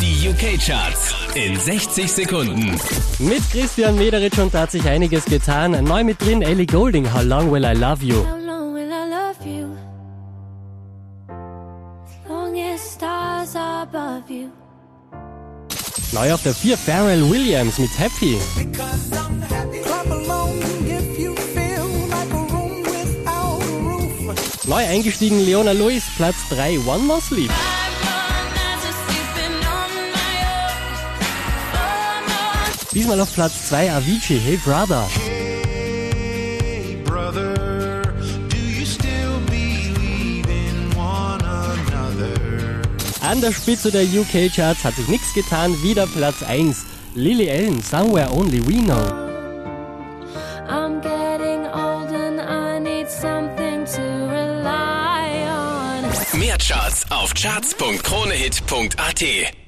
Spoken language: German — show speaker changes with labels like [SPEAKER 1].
[SPEAKER 1] Die UK-Charts in 60 Sekunden.
[SPEAKER 2] Mit Christian Mederitsch und da hat sich einiges getan. Neu mit drin Ellie Golding, How Long Will I Love You?
[SPEAKER 3] How long will I love you? As long as stars are above you.
[SPEAKER 2] Neu auf der 4 Pharrell Williams mit Happy.
[SPEAKER 4] Clap along if you feel like a room without a roof.
[SPEAKER 2] Neu eingestiegen Leona Lewis, Platz 3 One More Sleep. Diesmal auf Platz 2 Avicii, Hey Brother.
[SPEAKER 5] Hey, brother, do you still believe in one another?
[SPEAKER 2] An der Spitze der UK-Charts hat sich nichts getan, wieder Platz 1. Lily Allen, Somewhere Only We Know.
[SPEAKER 3] I'm getting old and I need something to rely on.
[SPEAKER 1] Mehr Charts auf charts.kronehit.at.